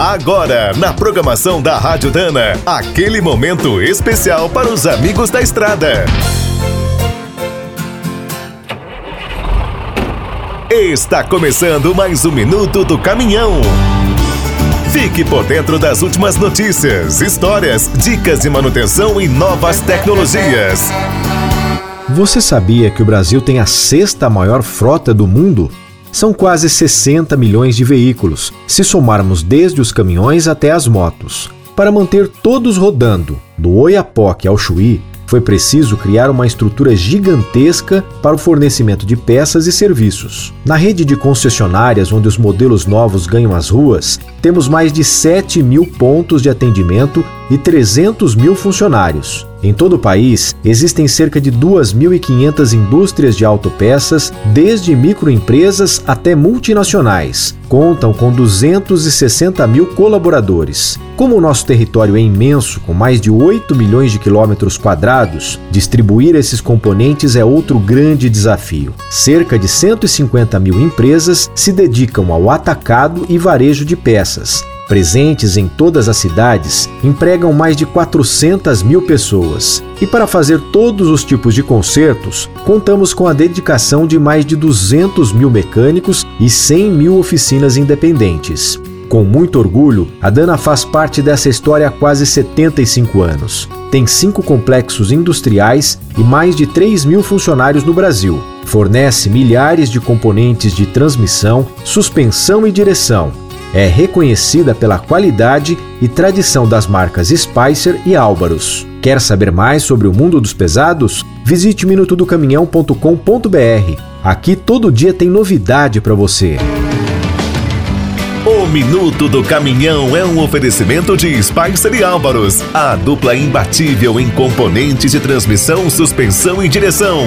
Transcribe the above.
Agora, na programação da Rádio Dana, aquele momento especial para os amigos da estrada. Está começando mais um minuto do caminhão. Fique por dentro das últimas notícias, histórias, dicas de manutenção e novas tecnologias. Você sabia que o Brasil tem a sexta maior frota do mundo? São quase 60 milhões de veículos, se somarmos desde os caminhões até as motos. Para manter todos rodando, do Oiapoque ao Chuí, foi preciso criar uma estrutura gigantesca para o fornecimento de peças e serviços. Na rede de concessionárias onde os modelos novos ganham as ruas, temos mais de 7 mil pontos de atendimento e 300 mil funcionários. Em todo o país, existem cerca de 2.500 indústrias de autopeças, desde microempresas até multinacionais. Contam com 260 mil colaboradores. Como o nosso território é imenso, com mais de 8 milhões de quilômetros quadrados, distribuir esses componentes é outro grande desafio. Cerca de 150 mil empresas se dedicam ao atacado e varejo de peças, presentes em todas as cidades, empregam mais de 400 mil pessoas. E para fazer todos os tipos de consertos, contamos com a dedicação de mais de 200 mil mecânicos e 100 mil oficinas independentes. Com muito orgulho, a Dana faz parte dessa história há quase 75 anos. Tem cinco complexos industriais e mais de 3 mil funcionários no Brasil. Fornece milhares de componentes de transmissão, suspensão e direção é reconhecida pela qualidade e tradição das marcas Spicer e Álvaros. Quer saber mais sobre o mundo dos pesados? Visite minutodocaminhão.com.br. Aqui todo dia tem novidade para você. O Minuto do Caminhão é um oferecimento de Spicer e Álvaros, a dupla imbatível em componentes de transmissão, suspensão e direção.